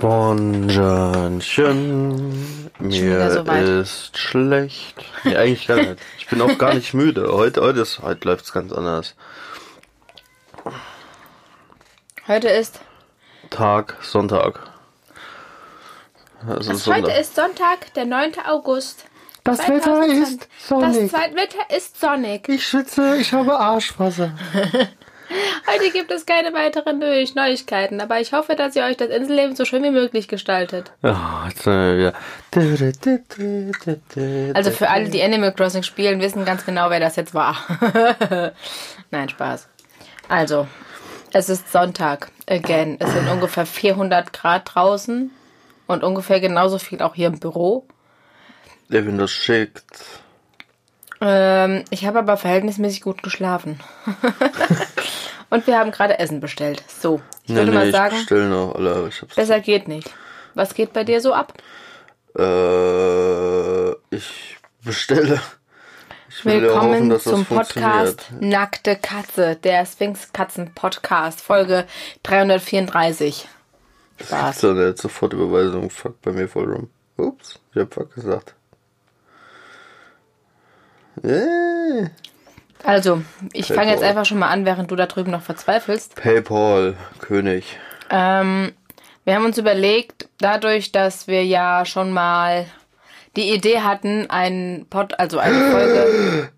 Bonjourchen, mir so ist schlecht. Nee, eigentlich gar nicht. Ich bin auch gar nicht müde. Heute, heute, ist, heute läuft's ganz anders. Heute ist. Tag, Sonntag. Also Das heute ist Sonntag, der 9. August. Das Wetter 2020. ist Das sonnig. Wetter ist sonnig. Ich schwitze, ich habe Arschwasser. Heute gibt es keine weiteren Neu- Neuigkeiten, aber ich hoffe, dass ihr euch das Inselleben so schön wie möglich gestaltet. Jetzt. Also für alle, die Animal Crossing spielen, wissen ganz genau, wer das jetzt war. Nein, Spaß. Also, es ist Sonntag. Again. Es sind ungefähr 400 Grad draußen und ungefähr genauso viel auch hier im Büro. Der Wind das schickt. Ähm, ich habe aber verhältnismäßig gut geschlafen. und wir haben gerade Essen bestellt. So, ich würde mal ich sagen, bestell noch, Alter. Ich besser geht nicht. Was geht bei dir so ab? Äh, ich bestelle. Ich Willkommen hoffen, das zum Podcast. Nackte Katze, der Sphinx Katzen Podcast, Folge 334. Spaß. So, eine Sofortüberweisung. Fuck bei mir voll rum. Ups, ich hab fuck gesagt. Äh, Also, ich fange jetzt einfach schon mal an, während du da drüben noch verzweifelst. Paypal, König. Ähm, wir haben uns überlegt, dadurch, dass wir ja schon mal die Idee hatten, ein Pod, also eine Folge.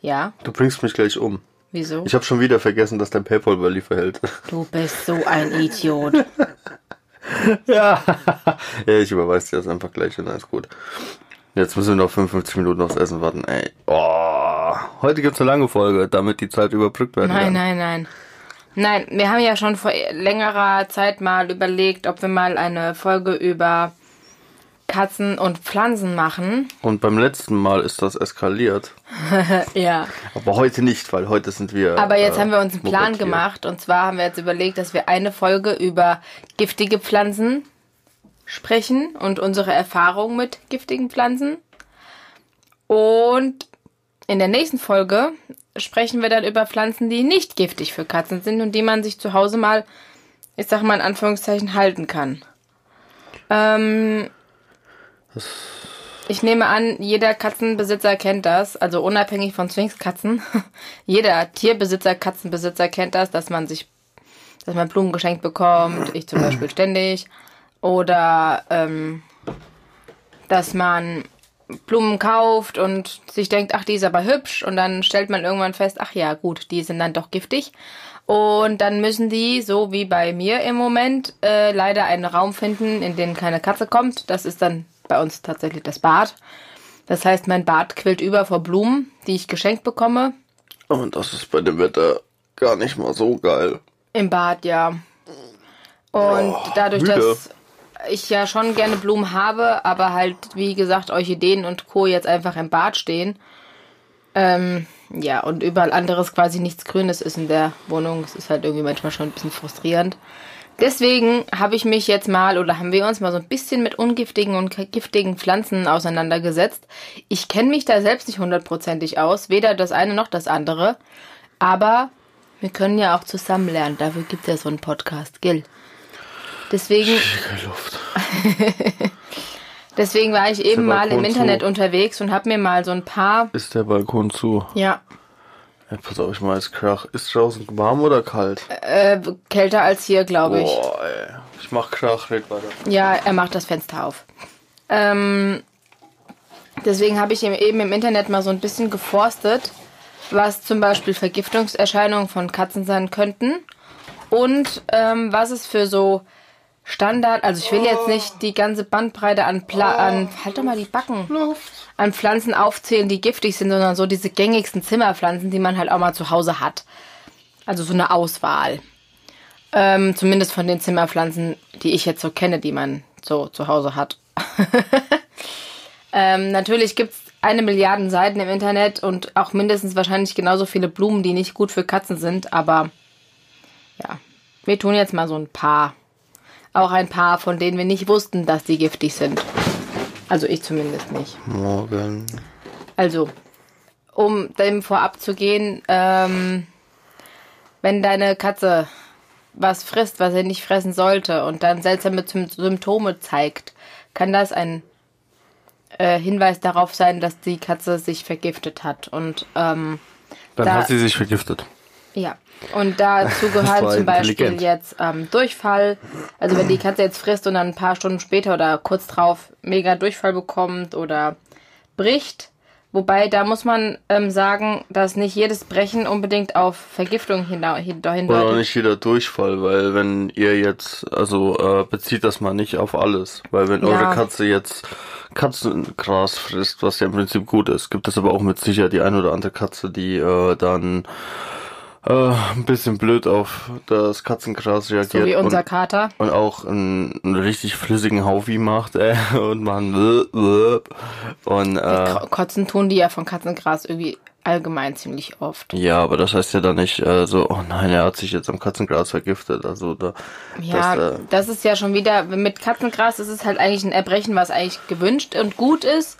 Ja, Du bringst mich gleich um. wieso? Ich habe schon wieder vergessen, dass dein Paypal bei verhält. Du bist so ein Idiot. ja. ja, ich überweise dir das einfach gleich und alles gut. Jetzt müssen wir noch 55 Minuten aufs Essen warten. Ey. Oh, heute gibt's eine lange Folge, damit die Zeit überbrückt werden Nein, kann. nein, nein. Nein, wir haben ja schon vor längerer Zeit mal überlegt, ob wir mal eine Folge über Katzen und Pflanzen machen. Und beim letzten Mal ist das eskaliert. Ja. Aber heute nicht, weil heute sind wir. Aber jetzt äh, haben wir uns einen Plan Muppet hier. gemacht. Und zwar haben wir jetzt überlegt, dass wir eine Folge über giftige Pflanzen sprechen und unsere Erfahrung mit giftigen Pflanzen. Und in der nächsten Folge sprechen wir dann über Pflanzen, die nicht giftig für Katzen sind und die man sich zu Hause mal, ich sag mal in Anführungszeichen, halten kann. Ähm, ich nehme an, jeder Katzenbesitzer kennt das, also unabhängig von Sphinxkatzen. jeder Tierbesitzer, Katzenbesitzer kennt das, dass man sich, dass man Blumen geschenkt bekommt. Ich zum Beispiel ständig. Oder ähm, dass man Blumen kauft und sich denkt, ach, die ist aber hübsch. Und dann stellt man irgendwann fest, ach ja, gut, die sind dann doch giftig. Und dann müssen die, so wie bei mir im Moment, äh, leider einen Raum finden, in den keine Katze kommt. Das ist dann bei uns tatsächlich das Bad. Das heißt, mein Bad quillt über vor Blumen, die ich geschenkt bekomme. Und das ist bei dem Wetter gar nicht mal so geil. Im Bad, ja. Und dadurch, müde. dass ich ja schon gerne Blumen habe, aber halt, wie gesagt, Orchideen und Co. jetzt einfach im Bad stehen. Ähm, ja, und überall anderes quasi nichts Grünes ist in der Wohnung. Es ist halt irgendwie manchmal schon ein bisschen frustrierend. Deswegen habe ich mich jetzt mal oder haben wir uns mal so ein bisschen mit ungiftigen und giftigen Pflanzen auseinandergesetzt. Ich kenne mich da selbst nicht hundertprozentig aus, weder das eine noch das andere. Aber wir können ja auch zusammen lernen. Dafür gibt es ja so einen Podcast, Gil. Deswegen, Luft. deswegen war ich eben mal im Internet zu? unterwegs und habe mir mal so ein paar, Ist der Balkon zu? ja, Ja, pass auf, ich mal jetzt Krach. Ist draußen warm oder kalt? äh, kälter als hier, glaube ich. Boah, ey. Ich mach Krach, red weiter. Ja, er macht das Fenster auf. Ähm, deswegen habe ich ihm eben im Internet mal so ein bisschen geforstet, was zum Beispiel Vergiftungserscheinungen von Katzen sein könnten und ähm, was es für so Standard, also ich will jetzt nicht die ganze Bandbreite an, Pla an halt doch mal die Backen, an Pflanzen aufzählen, die giftig sind, sondern so diese gängigsten Zimmerpflanzen, die man halt auch mal zu Hause hat. Also so eine Auswahl. Ähm, zumindest von den Zimmerpflanzen, die ich jetzt so kenne, die man so zu Hause hat. ähm, natürlich gibt's eine Milliarde Seiten im Internet und auch mindestens wahrscheinlich genauso viele Blumen, die nicht gut für Katzen sind, aber ja, wir tun jetzt mal so ein paar. Auch ein paar, von denen wir nicht wussten, dass die giftig sind. Also ich zumindest nicht. Morgen. Also, um dem vorab zu gehen, ähm, wenn deine Katze was frisst, was er nicht fressen sollte und dann seltsame Sym- Symptome zeigt, kann das ein äh, Hinweis darauf sein, dass die Katze sich vergiftet hat. Und ähm, Dann Da- hat sie sich vergiftet. Ja, und dazu gehört zum Beispiel jetzt ähm, Durchfall. Also wenn die Katze jetzt frisst und dann ein paar Stunden später oder kurz drauf mega Durchfall bekommt oder bricht. Wobei, da muss man ähm, sagen, dass nicht jedes Brechen unbedingt auf Vergiftung hina- hin- Oder auch hindeutet. nicht jeder Durchfall, weil wenn ihr jetzt, also äh, bezieht das mal nicht auf alles. Weil wenn Ja. eure Katze jetzt Katzengras frisst, was ja im Prinzip gut ist, gibt es aber auch mit Sicherheit die eine oder andere Katze, die äh, dann äh, ein bisschen blöd auf das Katzengras reagiert. So wie unser und, Kater. und auch einen, einen richtig flüssigen Haufi macht, äh, und man und äh, Ko- Kotzen tun die ja von Katzengras irgendwie allgemein ziemlich oft. ja, aber das heißt ja dann nicht äh, so, oh nein, er hat sich jetzt am Katzengras vergiftet. Also da Ja, das, äh, das ist ja schon wieder, mit Katzengras ist es halt eigentlich ein Erbrechen, was eigentlich gewünscht und gut ist.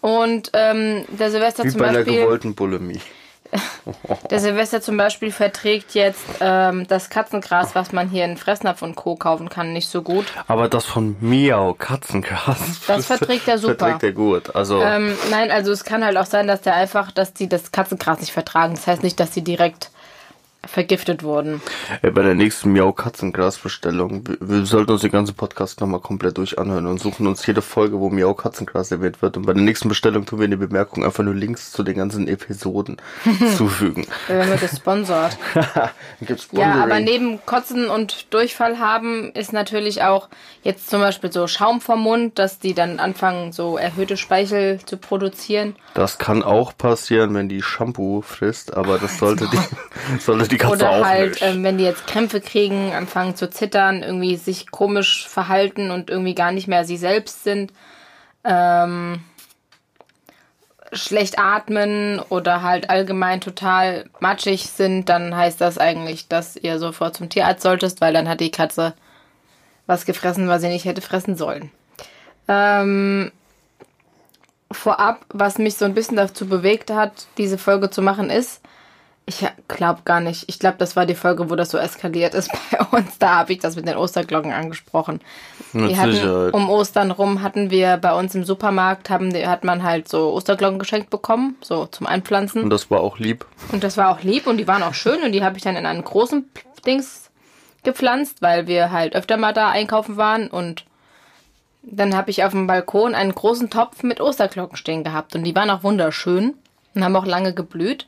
Und ähm, der Silvester wie zum bei einer Beispiel. gewollten Bulimie. Der Silvester zum Beispiel verträgt jetzt ähm, das Katzengras, was man hier in Fressnapf und Co. kaufen kann, nicht so gut. Aber das von Miau Katzengras. Das verträgt er super. Verträgt er gut. Also Ähm, nein, also es kann halt auch sein, dass der einfach, dass die das Katzengras nicht vertragen. Das heißt nicht, dass die direkt vergiftet wurden. ey, bei der nächsten Miau Katzengras Bestellung, wir, wir sollten uns den ganzen Podcast nochmal komplett durch anhören und suchen uns jede Folge, wo Miau Katzengras erwähnt wird. Und bei der nächsten Bestellung tun wir in die Bemerkung einfach nur Links zu den ganzen Episoden zufügen. Wir werden gesponsert. Ja, aber neben Kotzen und Durchfall haben ist natürlich auch jetzt zum Beispiel so Schaum vom Mund, dass die dann anfangen, so erhöhte Speichel zu produzieren. Das kann auch passieren, wenn die Shampoo frisst, aber das sollte die, sollte die Katze Oder auch halt, nicht. ähm, wenn die jetzt Krämpfe kriegen, anfangen zu zittern, irgendwie sich komisch verhalten und irgendwie gar nicht mehr sie selbst sind. Ähm, schlecht atmen oder halt allgemein total matschig sind, dann heißt das eigentlich, dass ihr sofort zum Tierarzt solltest, weil dann hat die Katze was gefressen, was sie nicht hätte fressen sollen. Ähm, vorab, was mich so ein bisschen dazu bewegt hat, diese Folge zu machen, ist, ich glaube gar nicht. Ich glaube, das war die Folge, wo das so eskaliert ist bei uns. Da habe ich das mit den Osterglocken angesprochen. Mit Wir hatten, Sicherheit. um Ostern rum hatten wir bei uns im Supermarkt, haben, hat man halt so Osterglocken geschenkt bekommen, so zum Einpflanzen. Und das war auch lieb. Und das war auch lieb und die waren auch schön und die habe ich dann in einen großen Dings gepflanzt, weil wir halt öfter mal da einkaufen waren und dann habe ich auf dem Balkon einen großen Topf mit Osterglocken stehen gehabt und die waren auch wunderschön und haben auch lange geblüht.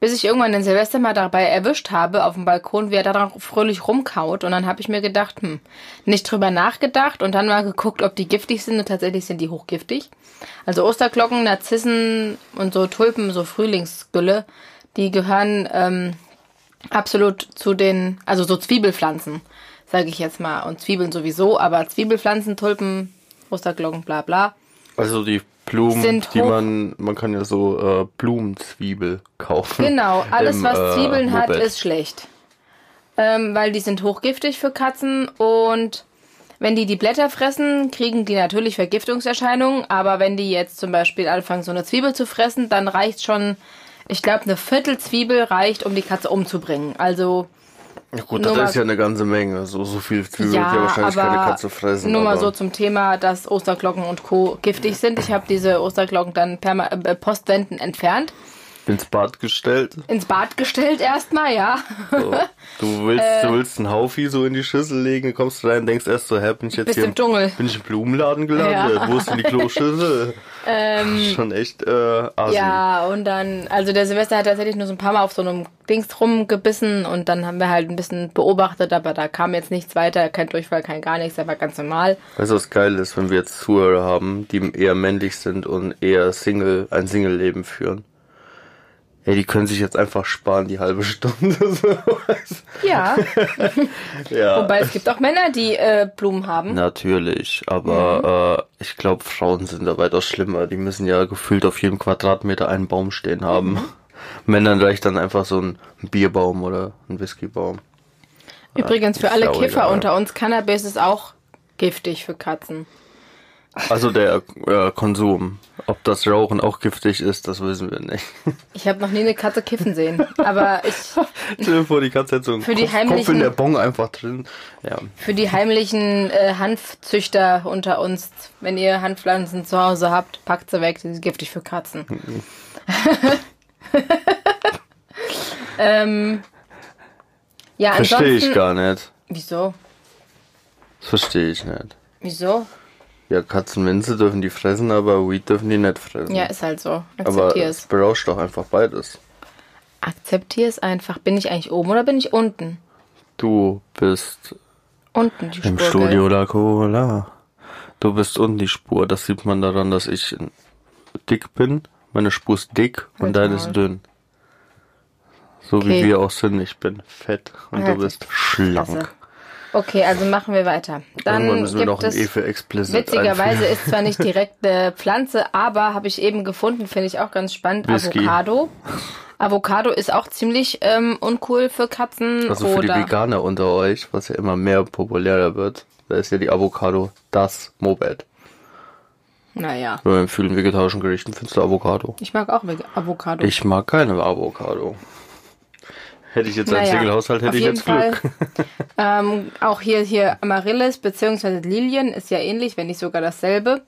Bis ich irgendwann den Silvester mal dabei erwischt habe auf dem Balkon, wie er da fröhlich rumkaut. Und dann habe ich mir gedacht, hm, nicht drüber nachgedacht und dann mal geguckt, ob die giftig sind. Und tatsächlich sind die hochgiftig. Also Osterglocken, Narzissen und so Tulpen, so Frühlingsgülle, die gehören ähm, absolut zu den, also so Zwiebelpflanzen, sage ich jetzt mal. Und Zwiebeln sowieso, aber Zwiebelpflanzen, Tulpen, Osterglocken, bla bla. Also die Blumen, Sind die hoch- man, man kann ja so äh, Blumenzwiebel kaufen. Genau, alles im, was äh, Zwiebeln hat, Moped. ist schlecht. Ähm, weil die sind hochgiftig für Katzen und wenn die die Blätter fressen, kriegen die natürlich Vergiftungserscheinungen, aber wenn die jetzt zum Beispiel anfangen, so eine Zwiebel zu fressen, dann reicht schon, ich glaube, eine Viertel Zwiebel reicht, um die Katze umzubringen. Also Ja gut, Nur das mal- ist ja eine ganze Menge. So, so viel Zwiebeln wird ja ja, wahrscheinlich keine Katze fressen. nur mal aber so zum Thema, dass Osterglocken und Co. giftig sind. Ich habe diese Osterglocken dann perma äh, postwendend entfernt. Ins Bad gestellt. Ins Bad gestellt erstmal, ja. So. Du willst, Äh. du willst einen Haufi so in die Schüssel legen, kommst rein, denkst erst so, hä, bin ich jetzt hier im Dschungel. bin ich im Blumenladen gelandet? Ja. Ähm, Wo ist denn die Kloschüssel? Schon echt äh, assi. Ja, und dann, also der Silvester hat tatsächlich nur so ein paar Mal auf so einem Dings rumgebissen und dann haben wir halt ein bisschen beobachtet, aber da kam jetzt nichts weiter, kein Durchfall, kein gar nichts, war ganz normal. Weißt du, was geil ist, wenn wir jetzt Zuhörer haben, die eher männlich sind und eher Single, ein Single-Leben führen? Ey, die können sich jetzt einfach sparen, die halbe Stunde. Ja, ja. wobei es gibt auch Männer, die äh, Blumen haben. Natürlich, aber äh, ich glaube, Frauen sind da weitaus schlimmer. Die müssen ja gefühlt auf jedem Quadratmeter einen Baum stehen haben. Männern reicht dann einfach so ein Bierbaum oder ein Whiskybaum. Übrigens für ist alle Kiffer unter uns, Cannabis ist auch giftig für Katzen. Also der äh, Konsum. Ob das Rauchen auch giftig ist, das wissen wir nicht. Ich habe noch nie eine Katze kiffen sehen, aber ich Stell dir vor, die Katze hat so einen Für die Kopf, Kopf in heimlichen- der Bon einfach drin. Ja. für die heimlichen äh, Hanfzüchter unter uns, wenn ihr Hanfpflanzen zu Hause habt, packt sie weg, die sind giftig für Katzen. ähm, ja, Verstehe ich gar nicht. Wieso? Das verstehe ich nicht. Wieso? Ja, Katzenminze dürfen die fressen, aber Weed dürfen die nicht fressen. Ja, ist halt so. aber Akzeptier es es. berauscht doch einfach beides. Akzeptier es einfach. Bin ich eigentlich oben oder bin ich unten? Du bist Unten die Spur. im? Studio La Cola. Du bist unten die Spur. Das sieht man daran, dass ich dick bin. Meine Spur ist dick und Halt deine ist dünn. So Okay. wie wir auch sind. Ich bin fett und Halt du bist schlank. Okay, also machen wir weiter. Dann Irgendwann müssen wir gibt noch ein es E für explicit Witzigerweise einfügen. ist zwar nicht direkt eine Pflanze, aber habe ich eben gefunden, finde ich auch ganz spannend, Whisky. Avocado. Avocado ist auch ziemlich ähm, uncool für Katzen Also für die Veganer unter euch, was ja immer mehr populärer wird, da ist ja die Avocado das Moped. naja. Bei vielen vegetarischen Gerichten findest du Avocado. Ich mag auch Avocado. Ich mag keine Avocado. Hätte ich jetzt einen Naja, Single-Haushalt, hätte ich jetzt Glück. ähm, auch hier, hier Amaryllis bzw. Lilien ist ja ähnlich, wenn nicht sogar dasselbe.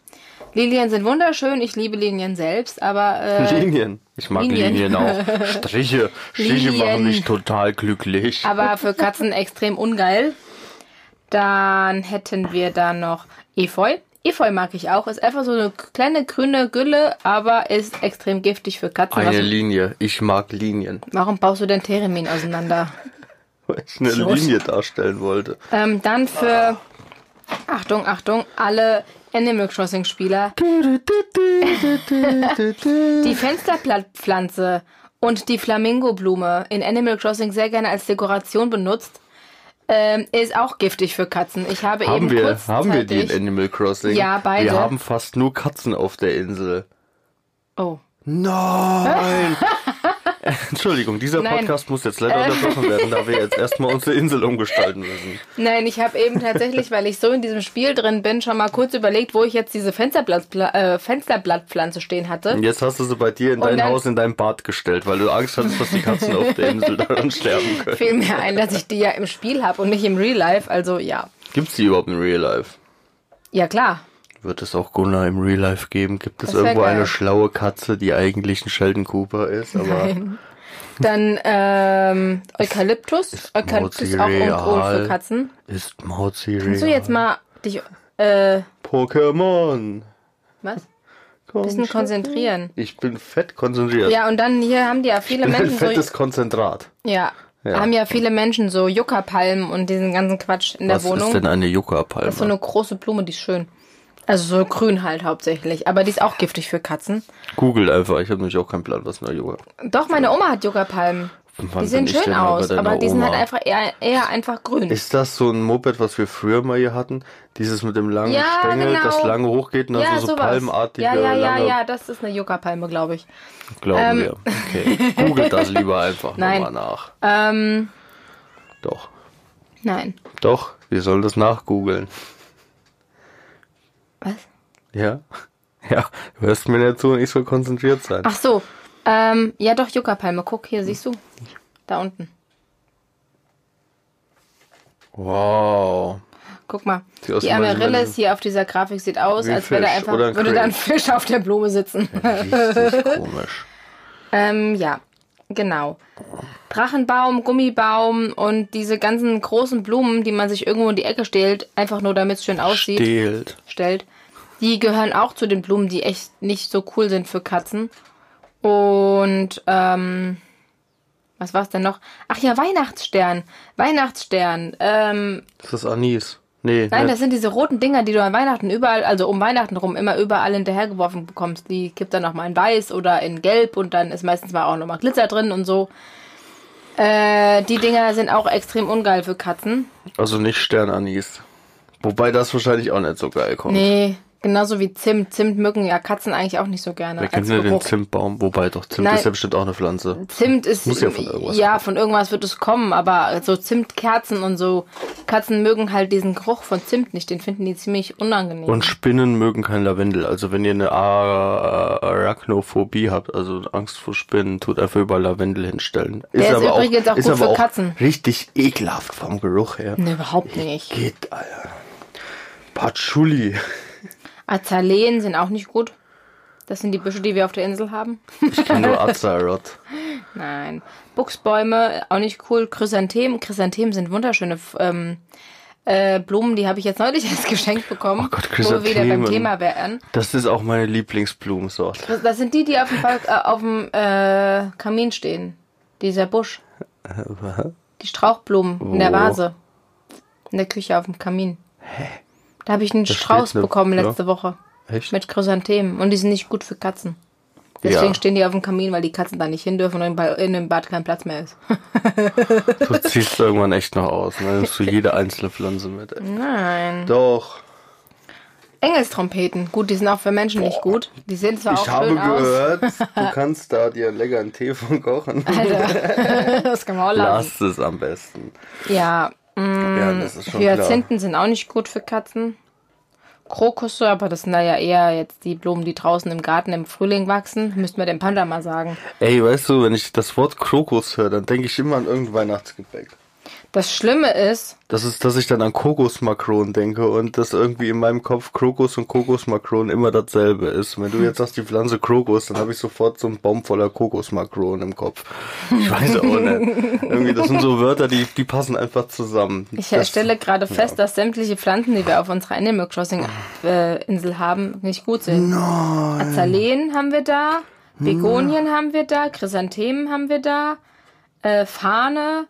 Lilien sind wunderschön, ich liebe Lilien selbst, aber äh, Linien. Ich mag Linien, Linien. auch. Striche. Striche Linien. machen mich total glücklich. aber für Katzen extrem ungeil. Dann hätten wir da noch Efeu. Efeu mag ich auch. Ist einfach so eine kleine grüne Gülle, aber ist extrem giftig für Katzen. Eine Linie. Ich mag Linien. Warum baust du denn Theremin auseinander? Weil ich eine Idiot. Linie darstellen wollte. Ähm, dann für, Achtung, Achtung, alle Animal Crossing Spieler. Die Fensterblattpflanze und die Flamingoblume in Animal Crossing sehr gerne als Dekoration benutzt, ähm, ist auch giftig für Katzen. Ich habe Haben eben wir, kurzzeitig, haben wir die in Animal Crossing? Ja, beide. Wir haben fast nur Katzen auf der Insel. Oh. Nein! Entschuldigung, dieser Nein. Podcast muss jetzt leider unterbrochen werden, da wir jetzt erstmal unsere Insel umgestalten müssen. Nein, ich habe eben tatsächlich, weil ich so in diesem Spiel drin bin, schon mal kurz überlegt, wo ich jetzt diese Fensterblatt, äh, Fensterblattpflanze stehen hatte. Und jetzt hast du sie bei dir in dein Haus, in dein Bad gestellt, weil du Angst hattest, dass die Katzen auf der Insel daran sterben können. Fiel mir ein, dass ich die ja im Spiel habe und nicht im Real Life. Also ja. Gibt's die überhaupt in Real Life? Ja klar. Wird es auch Gunnar im Real Life geben? Gibt es irgendwo geil. eine schlaue Katze, die eigentlich ein Sheldon Cooper ist? Aber Nein. Dann ähm, Eukalyptus. Eukalyptus ist auch Mauzi uncool real? für Katzen. ist Mauzi Kannst du real? jetzt mal dich äh, Pokémon. was? Komm Bisschen konzentrieren. Ich bin fett konzentriert. Ja, und dann hier haben die ja viele ein Menschen so fettes Konzentrat. ja, Ja. haben ja viele Menschen so Juckerpalmen und diesen ganzen Quatsch in der Was Wohnung. ist denn eine Yucca-Palme? Das ist so eine große Blume, die ist schön. Also so grün halt hauptsächlich, aber die ist auch giftig für Katzen. Google einfach, ich habe nämlich auch keinen Plan, was eine Yucca. Doch, meine Oma hat Juckerpalmen. Wann Die sehen schön aus, aber die sind halt Oma? einfach eher, eher einfach grün. Ist das so ein Moped, was wir früher mal hier hatten? Dieses mit dem langen Ja, Stängel, genau. das lange hochgeht und dann ja, so, so palmenartige, ja, ja, ja, ja, das ist eine Juckerpalme, glaube ich. glauben Ähm. wir. Okay. Googelt das lieber einfach nochmal nach. Ähm, Doch. nein. Doch, wir sollen das nachgoogeln. Was? Ja? Ja, du hörst mir nicht zu und ich soll konzentriert sein. Ach so. Ähm, ja doch, Juckerpalme. Guck, hier siehst du. Da unten. Wow. Guck mal. Die Amaryllis Menschen. hier auf dieser Grafik sieht aus, als wäre da Fisch einfach, oder ein würde da ein. Fisch auf der Blume sitzen. Richtig komisch. Ähm, ja, genau. Drachenbaum, Gummibaum und diese ganzen großen Blumen, die man sich irgendwo in die Ecke stellt, einfach nur damit es schön aussieht, Stehlt. Stellt, die gehören auch zu den Blumen, die echt nicht so cool sind für Katzen. Und, ähm, was war's denn noch? Ach ja, Weihnachtsstern. Weihnachtsstern. Ähm, Das ist Anis. Nee, Nein, nicht. das sind diese roten Dinger, die du an Weihnachten überall, also um Weihnachten rum, immer überall hinterhergeworfen bekommst. Die kippt dann nochmal in weiß oder in gelb und dann ist meistens mal auch nochmal Glitzer drin und so. Äh, die Dinger sind auch extrem ungeil für Katzen. also nicht Sternanis. Wobei das wahrscheinlich auch nicht so geil kommt. Nee, Genauso wie Zimt. Zimt mögen ja Katzen eigentlich auch nicht so gerne. Kennt als denn den. Zimtbaum? Wobei doch, Zimt Nein. ist ja bestimmt auch eine Pflanze. Zimt ist Muss ja von irgendwas ja von irgendwas wird es kommen, aber so Zimtkerzen und so Katzen mögen halt diesen Geruch von Zimt nicht, den finden die ziemlich unangenehm. Und Spinnen mögen kein Lavendel. Also wenn ihr eine Arachnophobie habt, also Angst vor Spinnen, tut einfach überall Lavendel hinstellen. Der ist übrigens auch ist gut aber für auch Katzen. richtig ekelhaft vom Geruch her. nee, überhaupt nicht. Geht, Alter. Patchouli. Azaleen sind auch nicht gut. Das sind die Büsche, die wir auf der Insel haben. Ich kann nur Azaroth. Nein. Buchsbäume, auch nicht cool. Chrysanthemen. Chrysanthemen sind wunderschöne ähm, äh, Blumen, die habe ich jetzt neulich als Geschenk bekommen. Oh Gott, Wo wir wieder beim Chrysanthemen. Thema wären. Das ist auch meine Lieblingsblumensorte. Das, das sind die, die auf dem, Balk- äh, auf dem äh, Kamin stehen. Dieser Busch. Die Strauchblumen in der Wo? Vase. In der Küche auf dem Kamin. Da habe ich einen steht Strauß ne- bekommen ja. letzte Woche. Echt? Mit Chrysanthemen. Und die sind nicht gut für Katzen. Deswegen Ja. stehen die auf dem Kamin, weil die Katzen da nicht hin dürfen und in dem Bad kein Platz mehr ist. Du ziehst irgendwann echt noch aus. Ne? Nimmst du jede einzelne Pflanze mit. Ey. Nein. Doch. Engelstrompeten. Gut, die sind auch für Menschen nicht gut. Die sehen zwar Ich auch habe schön aus. gehört, du kannst da dir einen leckeren Tee von kochen. Alter, das kann man auch lassen. Lass es am besten. Ja, Ja, das ist schon. Hyazinthen sind auch nicht gut für Katzen. Krokusse, aber das sind ja eher jetzt die Blumen, die draußen im Garten im Frühling wachsen. Müssten wir dem Panda mal sagen. Ey, weißt du, wenn ich das Wort Krokus höre, dann denke ich immer an irgendein Weihnachtsgebäck. Das Schlimme ist, Das ist, dass ich dann an Kokosmakronen denke und das irgendwie in meinem Kopf Krokus und Kokosmakronen immer dasselbe ist. Wenn du jetzt sagst, die Pflanze Krokus, dann habe ich sofort so einen Baum voller Kokosmakronen im Kopf. Ich weiß auch nicht. Irgendwie, das sind so Wörter, die, die passen einfach zusammen. ich das, stelle gerade fest, dass sämtliche Pflanzen, die wir auf unserer Animal Crossing äh, Insel haben, nicht gut sind. Azaleen haben wir da, Begonien haben wir da, Chrysanthemen haben wir da, äh, Fahne,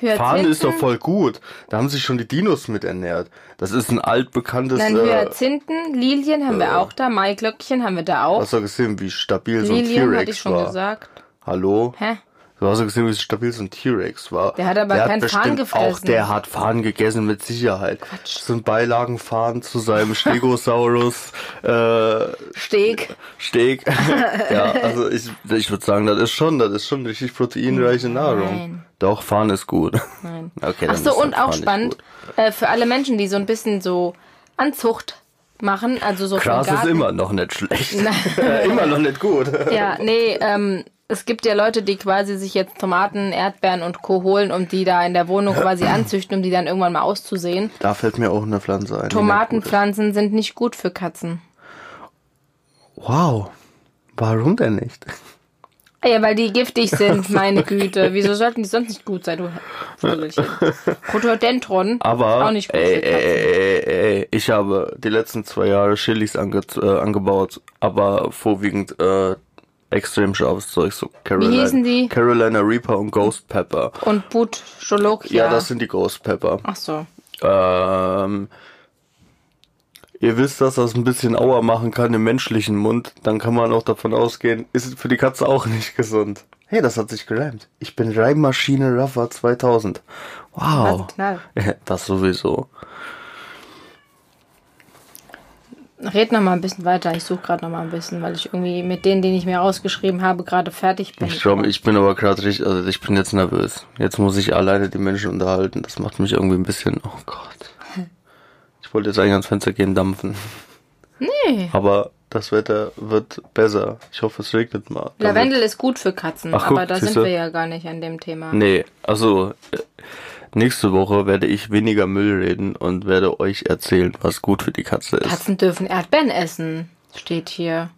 Hyazinthen. Fahne ist doch voll gut. Da haben sich schon die Dinos mit ernährt. Das ist ein altbekanntes. Dann Äh, Hyazinthen, Lilien haben wir auch da, Maiglöckchen haben wir da auch. hast du gesehen, wie stabil so ein Lilien hatte T-Rex ich schon war? gesagt. Hallo? Hä? Du hast ja gesehen, wie stabil so ein T-Rex war. Der hat aber keinen bestimmt Farn gefressen. Auch der hat Farn gegessen mit Sicherheit. Quatsch. So ein Beilagenfarn zu seinem Stegosaurus äh, Steak. Steak. ja, also ich, ich würde sagen, das ist schon, das ist schon richtig proteinreiche Nahrung. Nein. Doch, Farn ist gut. Nein. Okay, Ach dann so, ist und auch nicht spannend, äh, für alle Menschen, die so ein bisschen so Anzucht machen, also so Gras ist immer noch nicht schlecht. immer noch nicht gut. Ja, nee, ähm, es gibt ja Leute, die quasi sich jetzt Tomaten, Erdbeeren und Co. holen und die da in der Wohnung quasi anzüchten, um die dann irgendwann mal auszusehen. Da fällt mir auch eine Pflanze ein. Tomatenpflanzen sind nicht gut für Katzen. Wow. Warum denn nicht? Ja, weil die giftig sind, meine Güte. Wieso sollten die sonst nicht gut sein, du? Rhododendron Aber ist auch nicht gut ey, für Katzen. ey, ey, ey, ich habe die letzten zwei Jahre Chilis ange äh, angebaut, aber vorwiegend äh, extrem scharfes Zeug, so Carolina, hießen die? Carolina Reaper und Ghost Pepper. Und But Jolokia. Ja, das sind die Ghost Pepper. Ach so. Ähm, ihr wisst, dass das ein bisschen Auer machen kann im menschlichen Mund, dann kann man auch davon ausgehen, ist für die Katze auch nicht gesund. Hey, das hat sich gereimt. Ich bin Reimmaschine Rafa 2000. Wow. Knall. Das sowieso. Red noch mal ein bisschen weiter. Ich suche gerade noch mal ein bisschen, weil ich irgendwie mit denen, den ich mir rausgeschrieben habe, gerade fertig bin. Ich glaube, ich bin aber gerade richtig, also ich bin jetzt nervös. Jetzt muss ich alleine die Menschen unterhalten. Das macht mich irgendwie ein bisschen, oh Gott. Ich wollte jetzt eigentlich ans Fenster gehen, dampfen. Nee. Aber das Wetter wird besser. Ich hoffe, es regnet mal. Lavendel ist gut für Katzen, Ach, guck, aber da sind siehste? wir ja gar nicht an dem Thema. Nee, also äh, nächste Woche werde ich weniger Müll reden und werde euch erzählen, was gut für die Katze ist. Katzen dürfen Erdbeeren essen, steht hier.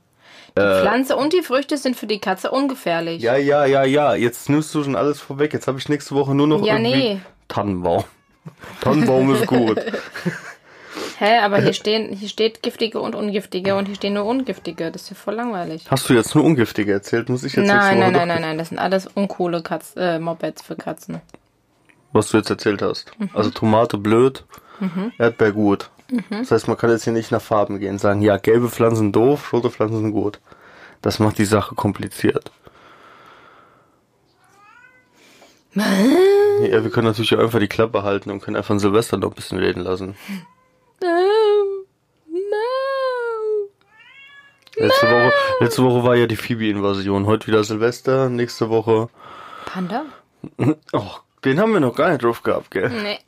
Die Pflanze und die Früchte sind für die Katze ungefährlich. Äh. Ja, ja, ja, ja. Jetzt nimmst du schon alles vorweg. Jetzt habe ich nächste Woche nur noch Ja, irgendwie nee. Tannenbaum. Tannenbaum ist gut. Hä, aber hier stehen, hier steht giftige und ungiftige und hier stehen nur ungiftige. Das ist ja voll langweilig. Hast du jetzt nur ungiftige erzählt? Muss ich jetzt Nein, nein, nein, nein, nein, das sind alles uncoole Katz, äh, Mopeds für Katzen. Was du jetzt erzählt hast. Mhm. Also Tomate blöd, Erdbeer gut. Mhm. Das heißt, man kann jetzt hier nicht nach Farben gehen, sagen, ja, gelbe Pflanzen doof, rote Pflanzen gut. Das macht die Sache kompliziert. Ja, wir können natürlich auch einfach die Klappe halten und können einfach an Silvester noch ein bisschen reden lassen. Letzte Woche, letzte Woche war ja die Phoebe-Invasion. Heute wieder Silvester, nächste Woche. Panda? Oh, den haben wir noch gar nicht drauf gehabt, gell? Nee.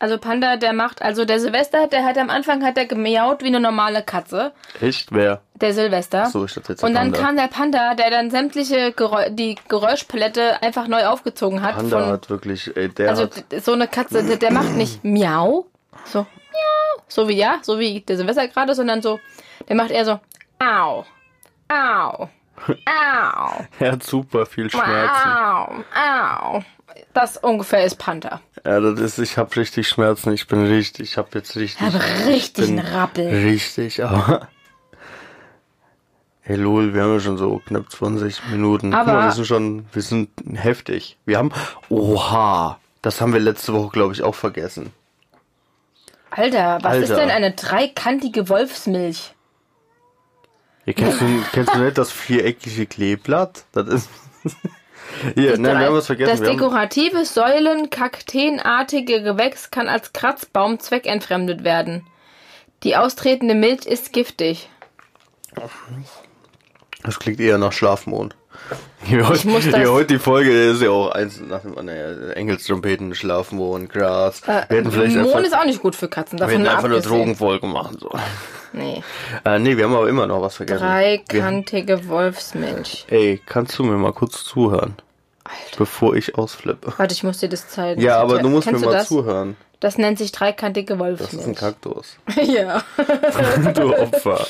Also Panda, der macht, also der Silvester, der hat am Anfang hat er gemiaut wie eine normale Katze. Echt? Wer? Der Silvester. So, ich dachte jetzt Und dann Panda. kam der Panda, der dann sämtliche Geräu die Geräuschpalette einfach neu aufgezogen hat. Panda von, hat wirklich, ey, der also hat, so eine Katze, der, der macht nicht miau, so miau, so wie ja, so wie der Silvester gerade, sondern so, der macht eher so au, au, au, er hat super viel Schmerzen. au, au. Das ungefähr ist Panda. Ja, das ist, ich hab richtig Schmerzen. Ich bin richtig, ich hab jetzt richtig. Ich habe richtig einen Rappel. Richtig, aber. Hey Lol, wir haben ja schon so knapp 20 Minuten. Guck Aber- mal, wir sind schon, wir sind heftig. Wir haben, oha, das haben wir letzte Woche, glaube ich, auch vergessen. Alter, was ist Alter. denn eine dreikantige Wolfsmilch? Hier, kennst, du, kennst du nicht das viereckige Kleeblatt? Das ist. Hier, nein, wir haben was vergessen. Das wir dekorative Säulen-Kakteenartige Gewächs kann als Kratzbaum zweckentfremdet werden. Die austretende Milch ist giftig. das klingt eher nach Schlafmond. Hier, Ich muss hier, das- heute die Folge ist ja auch eins nach dem anderen. Engelstrompeten, Schlafmond, Gras. wir hätten vielleicht Mond einfach, ist auch nicht gut für Katzen. wir Davon hätten einfach eine abgesehen. Drogenfolge machen sollen. Nee. Äh, nee, wir haben aber immer noch was vergessen. Wir, Dreikantige Wolfsmilch. ey, kannst du mir mal kurz zuhören? Alter. Bevor ich ausflippe. Warte, ich muss dir das zeigen. Ja, aber du musst Kennst mir mal das? zuhören. Das nennt sich dreikantige Das ist ein Wolfsmilch. Kaktus. ja. du Opfer.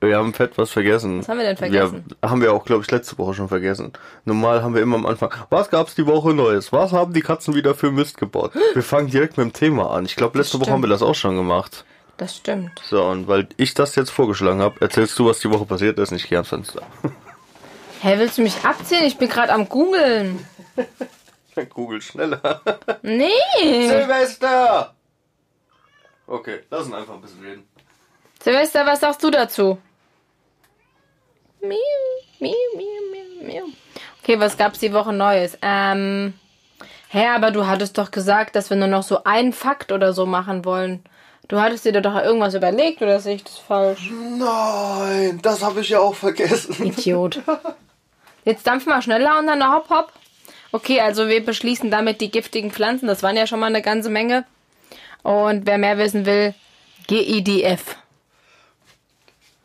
Wir haben fett was vergessen. Was haben wir denn vergessen? Ja, haben wir auch, glaube ich, letzte Woche schon vergessen. Normal haben wir immer am Anfang, was gab's die Woche Neues? Was haben die Katzen wieder für Mist gebaut? Wir fangen direkt mit dem Thema an. Ich glaube, letzte Woche haben wir das auch schon gemacht. Das stimmt. So, und weil ich das jetzt vorgeschlagen habe, erzählst du, was die Woche passiert ist. Ich gehe ans Fenster. Hä, willst du mich abziehen? Ich bin gerade am googeln. Google schneller. Nee. Silvester! Okay, lass uns einfach ein bisschen reden. Silvester, was sagst du dazu? Miau, miau, miau, miau, miau. Okay, was gab's die Woche Neues? Ähm, hä, aber du hattest doch gesagt, dass wir nur noch so einen Fakt oder so machen wollen. Du hattest dir doch irgendwas überlegt oder sehe ich das falsch? Nein, das habe ich ja auch vergessen. Idiot. Jetzt dampf mal schneller und dann hopp hopp. Okay, also wir beschließen damit die giftigen Pflanzen. Das waren ja schon mal eine ganze Menge. Und wer mehr wissen will, GIDF.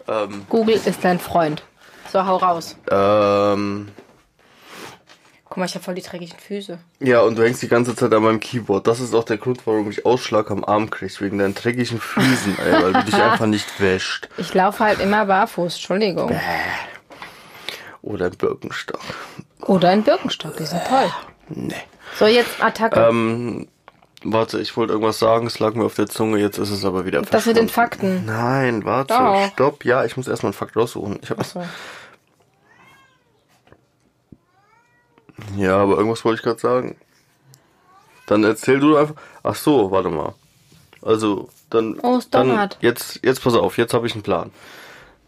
Ähm, Google ist dein Freund. So, hau raus. ähm, Guck mal, ich habe voll die dreckigen Füße. ja, und du hängst die ganze Zeit an meinem Keyboard. Das ist auch der Grund, warum ich Ausschlag am Arm krieg, wegen deinen dreckigen Füßen, ey, weil du dich einfach nicht wäscht. Ich laufe halt immer barfuß, Entschuldigung. Oder ein Birkenstock. Oder ein Birkenstock, die sind toll. Nee. So, jetzt Attacke. Ähm, warte, ich wollte irgendwas sagen, es lag mir auf der Zunge, jetzt ist es aber wieder das mit den. Fakten. Nein, warte, Doch. stopp. Ja, ich muss erstmal einen Fakt raussuchen. Ich hab, So. Ja, aber irgendwas wollte ich gerade sagen. Dann erzähl du einfach. Ach so, warte mal. Also, dann. Oh, es dann jetzt, jetzt pass auf, jetzt habe ich einen Plan.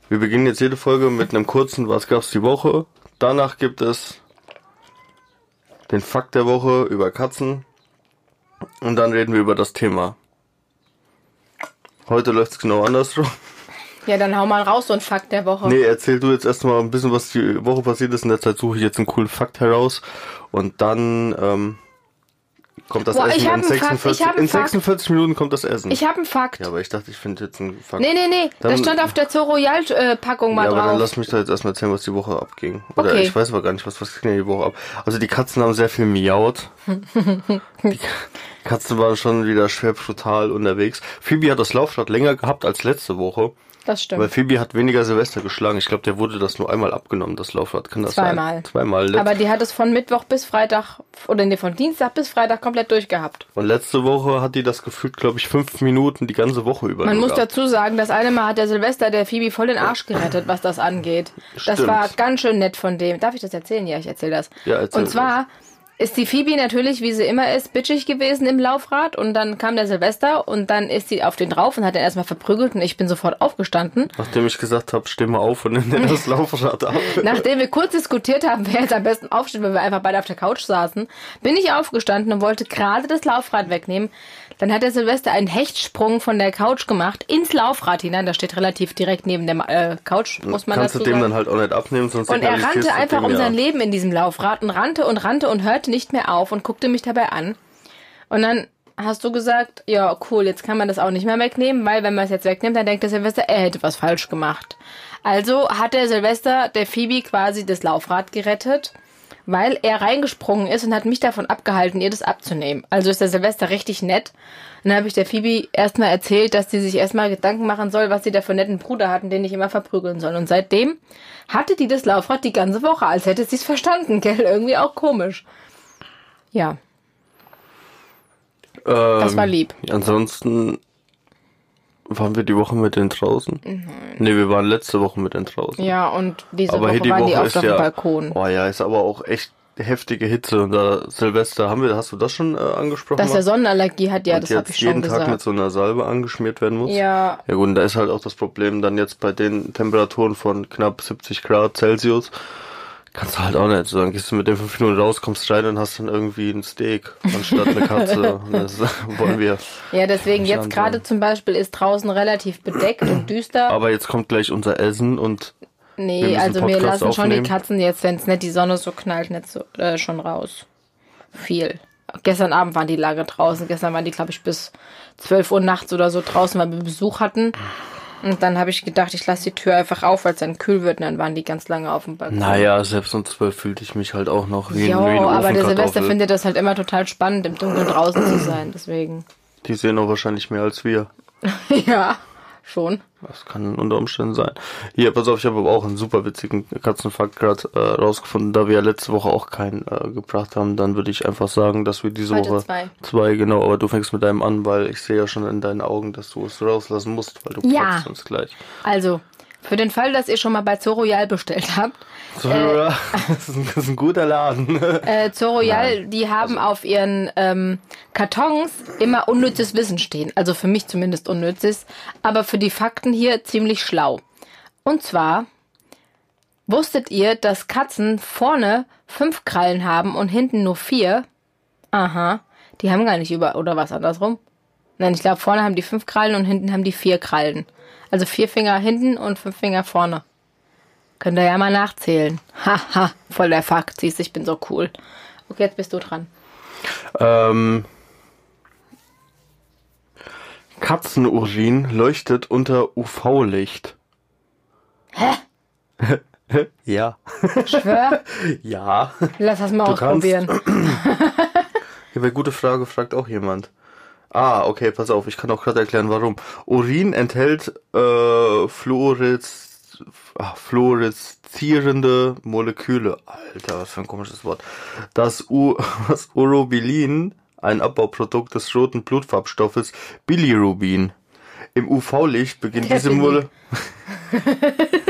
Wir beginnen jetzt jede Folge mit einem kurzen Was gab's die Woche. Danach gibt es den Fakt der Woche über Katzen. Und dann reden wir über das Thema. Heute läuft's genau andersrum. Ja, dann hau mal raus, so ein Fakt der Woche. Nee, erzähl du jetzt erstmal ein bisschen, was die Woche passiert ist. In der Zeit suche ich jetzt einen coolen Fakt heraus. Und dann ähm, kommt das Boah, ich Essen in einen Fakt, 46, ich hab einen in Fakt. 46 Minuten kommt das Essen. Ich habe einen Fakt. ja, aber ich dachte, ich finde jetzt einen Fakt. Nee, nee, nee. Dann- das stand auf der Zoo-Royal-Packung mal ja, aber dann drauf. lass mich da jetzt erstmal erzählen, was die Woche abging. Oder Okay. ich weiß aber gar nicht, was, was ging denn die Woche ab. Also die Katzen haben sehr viel miaut. die Katzen waren schon wieder schwer brutal unterwegs. Phoebe hat das Laufrad länger gehabt als letzte Woche. Das stimmt. Weil Phoebe hat weniger Silvester geschlagen. Ich glaube, der wurde das nur einmal abgenommen, das Laufrad. Kann das Zweimal. sein? Zweimal. Letz- Aber die hat es von Mittwoch bis Freitag, oder nee, von Dienstag bis Freitag komplett durchgehabt. Und letzte Woche hat die das gefühlt, glaube ich, fünf Minuten die ganze Woche über. Man muss gehabt. dazu sagen, das eine Mal hat der Silvester der Phoebe voll den Arsch gerettet, was das angeht. Das Stimmt. war ganz schön nett von dem. Darf ich das erzählen? Ja, ich erzähle das. Ja, erzähl Und zwar ist die Phoebe natürlich, wie sie immer ist, bitchig gewesen im Laufrad und dann kam der Silvester und dann ist sie auf den drauf und hat ihn erstmal verprügelt und ich bin sofort aufgestanden. Nachdem ich gesagt habe, steh mal auf und nimm das Laufrad ab. Nachdem wir kurz diskutiert haben, wer jetzt am besten aufsteht, weil wir einfach beide auf der Couch saßen, bin ich aufgestanden und wollte gerade das Laufrad wegnehmen. Dann hat der Silvester einen Hechtsprung von der Couch gemacht ins Laufrad hinein. Das steht relativ direkt neben der äh, Couch, muss man Kannst dazu du dem sagen. dann halt auch nicht abnehmen, sonst Und er rannte einfach um sein Leben in diesem Laufrad und rannte und rannte und hörte nicht mehr auf und guckte mich dabei an. Und dann hast du gesagt, ja, cool, jetzt kann man das auch nicht mehr wegnehmen, weil wenn man es jetzt wegnimmt, dann denkt der Silvester, er hätte was falsch gemacht. Also hat der Silvester der Phoebe quasi das Laufrad gerettet, weil er reingesprungen ist und hat mich davon abgehalten, ihr das abzunehmen. Also ist der Silvester richtig nett. Und dann habe ich der Phoebe erstmal erzählt, dass sie sich erstmal Gedanken machen soll, was sie da für einen netten Bruder hatten, den ich immer verprügeln soll. Und seitdem hatte die das Laufrad die ganze Woche, als hätte sie es verstanden, gell? Irgendwie auch komisch. Ja, Ähm, das war lieb. Ansonsten waren wir die Woche mit denen draußen. Nee, wir waren letzte Woche mit denen draußen. Ja, und diese aber Woche die waren Woche die oft ist auf ja. dem Balkon. Oh ja, ist aber auch echt heftige Hitze und da Silvester haben wir, hast du das schon äh, angesprochen? Dass er? Sonnenallergie hat, ja, Und das habe ich schon jeden Tag mit gesagt. so einer Salbe angeschmiert werden muss. Ja, Ja gut, und da ist halt auch das Problem dann jetzt bei den Temperaturen von knapp 70 Grad Celsius. Kannst du halt auch nicht so. Dann gehst du mit den fünf Minuten raus, kommst rein und hast dann irgendwie ein Steak anstatt eine Katze. Das wollen wir. ja, deswegen jetzt gerade zum Beispiel ist draußen relativ bedeckt und düster. Aber jetzt kommt gleich unser Essen und nee, also wir lassen schon die aufnehmen. Katzen jetzt, wenn es nicht die Sonne so knallt, nicht so äh, schon raus. Viel. Gestern Abend waren die lange draußen. Gestern waren die, glaube ich, bis 12 Uhr nachts oder so draußen, weil wir Besuch hatten. Und dann habe ich gedacht, ich lasse die Tür einfach auf, weil es dann kühl wird. Und dann waren die ganz lange auf dem Balkon. naja, selbst um zwölf fühlte ich mich halt auch noch wie, Jo, ein, wie eine aber der Silvester findet das halt immer total spannend, im Dunkeln draußen zu sein. Deswegen. Die sehen auch wahrscheinlich mehr als wir. ja, schon. Das kann unter Umständen sein. Hier, pass auf, ich habe aber auch einen super witzigen Katzenfakt gerade äh, rausgefunden. Da wir ja letzte Woche auch keinen äh, gebracht haben, dann würde ich einfach sagen, dass wir diese Heute Woche zwei. zwei, genau, aber du fängst mit deinem an, weil ich sehe ja schon in deinen Augen, dass du es rauslassen musst, weil du Ja. uns gleich. Also, für den Fall, dass ihr schon mal bei Zoroyal bestellt habt, ist ein, das ist ein guter Laden. äh, Zoroyal, die haben auf ihren ähm, Kartons immer unnützes Wissen stehen. Also für mich zumindest unnützes, aber für die Fakten hier ziemlich schlau. Und zwar, wusstet ihr, dass Katzen vorne fünf Krallen haben und hinten nur vier? Aha, die haben gar nicht über, oder was andersrum? Nein, ich glaube, vorne haben die fünf Krallen und hinten haben die vier Krallen. Also vier Finger hinten und fünf Finger vorne. Könnt ihr ja mal nachzählen. Haha, voll der Fakt. Siehst du, ich bin so cool. Okay, jetzt bist du dran. ähm, Katzenurin leuchtet unter UV-Licht. Hä? ja. Schwör, Ja. lass das mal Du ausprobieren. Ja, bei gute Frage fragt auch jemand. Ah, okay, pass auf, ich kann auch gerade erklären, warum. Urin enthält äh, Fluoriz, ah, fluoreszierende Moleküle. Alter, was für ein komisches Wort. Das, U, das Urobilin, ein Abbauprodukt des roten Blutfarbstoffes Bilirubin. Im UV-Licht beginnt Der diese. Mole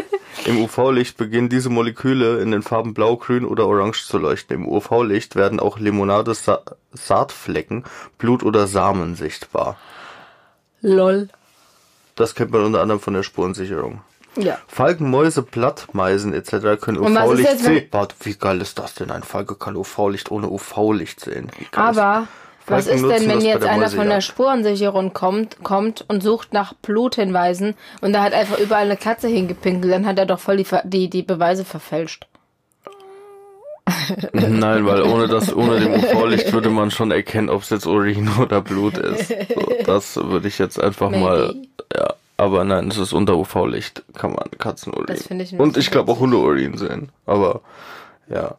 Im UV-Licht beginnen diese Moleküle in den Farben blau, grün oder orange zu leuchten. Im UV-Licht werden auch Limonade, Sa Saatflecken, Blut oder Samen sichtbar. Lol. Das kennt man unter anderem von der Spurensicherung. Ja. Falken, Mäuse, Blattmeisen etc. können UV-Licht sehen. Wie geil ist das denn? Ein Falke kann UV-Licht ohne UV-Licht sehen. Geil ist Aber was ist denn, wenn jetzt einer von der. Spurensicherung kommt, kommt und sucht nach Bluthinweisen und da hat einfach überall eine Katze hingepinkelt, dann hat er doch voll die, die, die Beweise verfälscht. Nein, weil ohne das, ohne dem UV-Licht würde man schon erkennen, ob es jetzt Urin oder Blut ist. So, das würde ich jetzt einfach mal, Maybe. ja. Aber nein, es ist unter 'UV-Licht, kann man Katzenurin. Das finde ich Und ich glaube auch Hundeurin sehen. Aber, ja.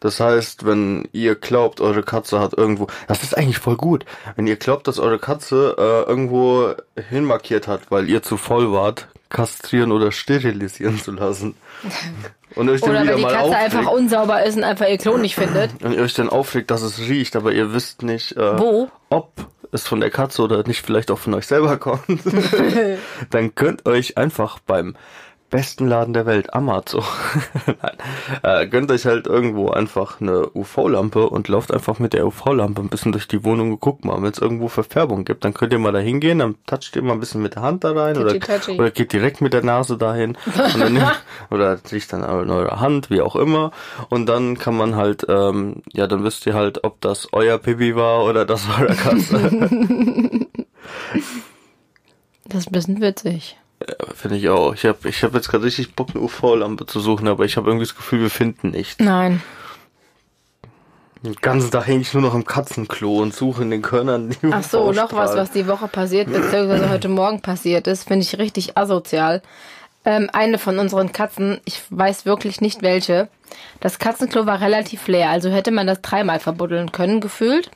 Das heißt, wenn ihr glaubt, eure Katze hat irgendwo, das ist eigentlich voll gut, wenn ihr glaubt, dass eure Katze äh, irgendwo hinmarkiert hat, weil ihr zu voll wart, kastrieren oder sterilisieren zu lassen. Und euch dann Oder wieder wenn die mal Katze aufregt. einfach unsauber ist und einfach ihr Klo nicht findet. Wenn ihr euch dann aufregt, dass es riecht, aber ihr wisst nicht, äh, Wo? ob es von der Katze oder nicht vielleicht auch von euch selber kommt, dann könnt euch einfach beim besten Laden der Welt, Amazon. Nein. Äh, gönnt euch halt irgendwo einfach eine UV-Lampe und lauft einfach mit der UV-Lampe ein bisschen durch die Wohnung und guckt mal, wenn es irgendwo Verfärbung gibt, dann könnt ihr mal da hingehen, dann toucht ihr mal ein bisschen mit der Hand da rein oder, oder geht direkt mit der Nase dahin dann oder riecht dann in eurer Hand, wie auch immer und dann kann man halt, ähm, ja, dann wisst ihr halt, ob das euer Pipi war oder das eurer Katze. Das ist ein bisschen witzig. Finde ich auch. Ich habe ich hab jetzt gerade richtig Bock, eine UV-Lampe zu suchen, aber ich habe irgendwie das Gefühl, wir finden nichts. Nein. Den ganzen Tag hänge ich nur noch im Katzenklo und suche in den Körnern die Ach so, noch was, was die Woche passiert, beziehungsweise heute Morgen passiert ist, finde ich richtig asozial. Ähm, eine von unseren Katzen, ich weiß wirklich nicht welche, das Katzenklo war relativ leer, also hätte man das dreimal verbuddeln können, gefühlt.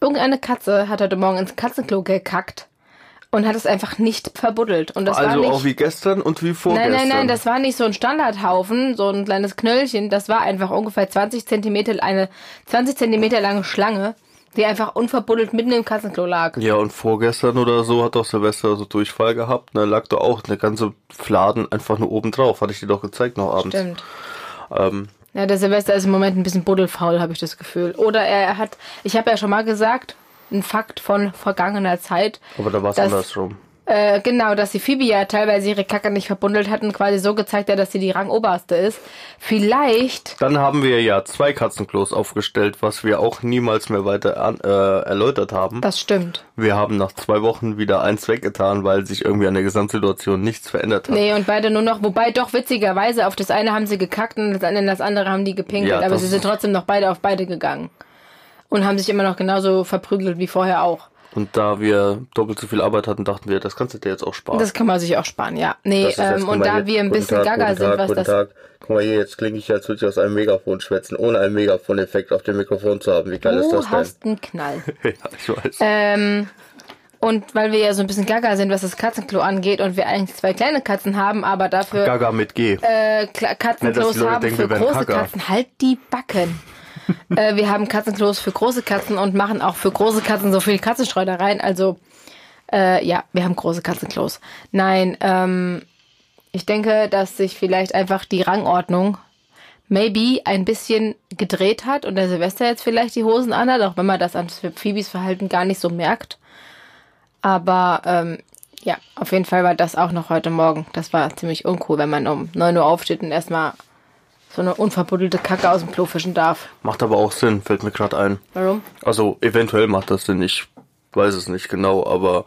Irgendeine Katze hat heute Morgen ins Katzenklo gekackt und hat es einfach nicht verbuddelt. Und das war Also nicht, auch wie gestern und wie Nein, vorgestern. nein, nein, das war nicht so ein Standardhaufen, so ein kleines Knöllchen. Das war einfach ungefähr 20 Zentimeter, eine 20 Zentimeter lange Schlange, die einfach unverbuddelt mitten im Katzenklo lag. Ja, und vorgestern oder so hat doch Silvester so Durchfall gehabt. Da lag da auch eine ganze Fladen einfach nur oben drauf. Hatte ich dir doch gezeigt noch abends. Stimmt. Ähm, Ja, der Silvester ist im Moment ein bisschen buddelfaul, habe ich das Gefühl. Oder er hat, ich habe ja schon mal gesagt, ein Fakt von vergangener Zeit. aber da war es andersrum. Äh, genau, dass die Phoebe ja teilweise ihre Kacke nicht verbundelt hat und quasi so gezeigt hat, dass sie die Rangoberste ist. Vielleicht Dann haben wir ja zwei Katzenklos aufgestellt, was wir auch niemals mehr weiter an, äh, erläutert haben. Das stimmt. Wir haben nach zwei Wochen wieder eins weggetan, weil sich irgendwie an der Gesamtsituation nichts verändert hat. Nee, und beide nur noch, wobei doch witzigerweise, auf das eine haben sie gekackt und das andere, das andere haben die gepinkelt, Ja, aber sie sind trotzdem noch beide auf beide gegangen. Und haben sich immer noch genauso verprügelt wie vorher auch. Und da wir doppelt so viel Arbeit hatten, dachten wir, das kannst du dir jetzt auch sparen. Das kann man sich auch sparen, ja. Nee, ist ähm, und da wir ein bisschen Tag, gaga sind, Tag, was guten das. Tag. Guck mal hier, jetzt klinge ich, als würde ich aus einem Megafon schwätzen, ohne einen Megafon-Effekt auf dem Mikrofon zu haben. Wie geil ist Du das denn? hast einen Knall. ja, ich weiß. Ähm, und weil wir ja so ein bisschen gaga sind, was das Katzenklo angeht und wir eigentlich zwei kleine Katzen haben, aber dafür Gaga mit G. äh, Katzenklos haben denken, für große Kagger. Katzen. Halt die Backen. Äh, wir haben Katzenklos für große Katzen und machen auch für große Katzen so viel Katzenstreu da rein. Also, äh, ja, wir haben große Katzenklos. Nein, ähm, ich denke, dass sich vielleicht einfach die Rangordnung maybe ein bisschen gedreht hat und der Silvester jetzt vielleicht die Hosen anhat, auch wenn man das an Phoebes Verhalten gar nicht so merkt. Aber ähm, ja, auf jeden Fall war das auch noch heute Morgen. Das war ziemlich uncool, wenn man um 9 Uhr aufsteht und erstmal so eine unverbuddelte Kacke aus dem Klo fischen darf. Macht aber auch Sinn, fällt mir gerade ein. Warum? Also eventuell macht das Sinn, ich weiß es nicht genau, aber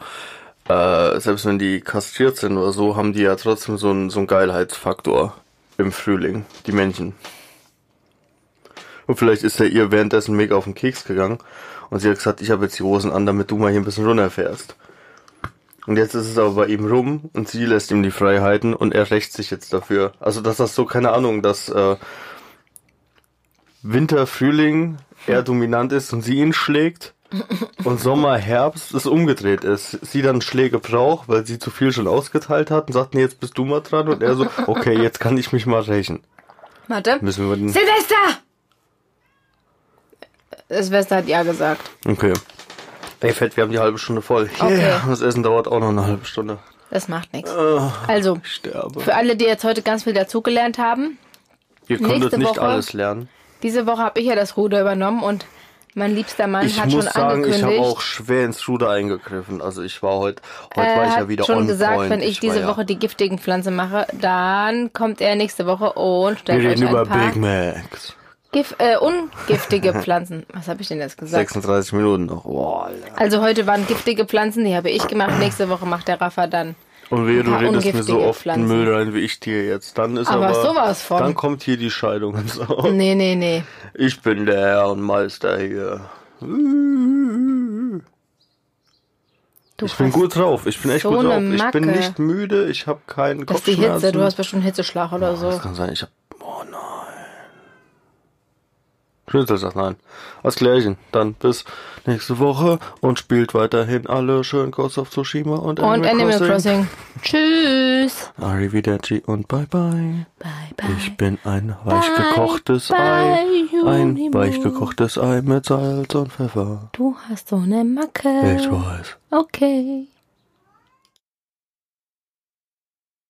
äh, selbst wenn die kastriert sind oder so, haben die ja trotzdem so einen so einen Geilheitsfaktor im Frühling, die Männchen. Und vielleicht ist er ihr währenddessen mega auf den Keks gegangen und sie hat gesagt, ich habe jetzt die Hosen an, damit du mal hier ein bisschen runterfährst. Und jetzt ist es aber bei ihm rum und sie lässt ihm die Freiheiten und er rächt sich jetzt dafür. Also dass das so, keine Ahnung, dass äh, Winter, Frühling er dominant ist und sie ihn schlägt und Sommer, Herbst es umgedreht ist. Sie dann Schläge braucht, weil sie zu viel schon ausgeteilt hat und sagt, nee, jetzt bist du mal dran und er so, okay, jetzt kann ich mich mal rächen. Warte. Müssen wir den... Silvester! Silvester hat ja gesagt. Okay. Ey, Fett, wir haben die halbe Stunde voll. Okay. Yeah, das Essen dauert auch noch eine halbe Stunde. Das macht nichts. Oh, Also, ich sterbe. für alle, die jetzt heute ganz viel dazugelernt haben, Ihr konntet nicht Woche- alles lernen. diese Woche habe ich ja das Ruder übernommen und mein liebster Mann Ich hat muss schon sagen, ich angekündigt. habe auch schwer ins Ruder eingegriffen. Also ich war heute, heute war Er ich hat ja wieder schon on gesagt, point. wenn ich, war diese ja, Woche die giftigen Pflanzen mache, dann kommt er nächste Woche und Wir stellt euch reden ein über paar Big Macs. Gif äh, ungiftige Pflanzen. Was habe ich denn jetzt gesagt? 36 Minuten noch. Boah, Alter. Also heute waren giftige Pflanzen, die habe ich gemacht. Nächste Woche macht der Rafa dann. Und wehe, ein du redest mir so oft Pflanzen. den Müll rein wie ich dir jetzt. Dann ist Aber aber, sowas von. Dann kommt hier die Scheidung ins Haus. Nee, nee, nee. Ich bin der Herr und Meister hier. Du Ich bin gut drauf. Ich bin echt so gut drauf. Ich bin Macke. nicht müde. Ich habe keinen Das ist die Kopfschmerzen. Hitze. Du hast bestimmt Hitzeschlag oder so. Das kann sein. Ich hab. Oh nein. Schnitzel sagt nein. Als Klärchen. Dann bis nächste Woche und spielt weiterhin alle schön Ghost of Tsushima und, Und Animal Crossing. Tschüss. Arrivederci und bye bye. Bye, bye. Ich bin ein weich gekochtes bye, Ei. Ein Juni weich Moon. gekochtes Ei mit Salz und Pfeffer. Du hast so eine Macke. Ich weiß. Okay.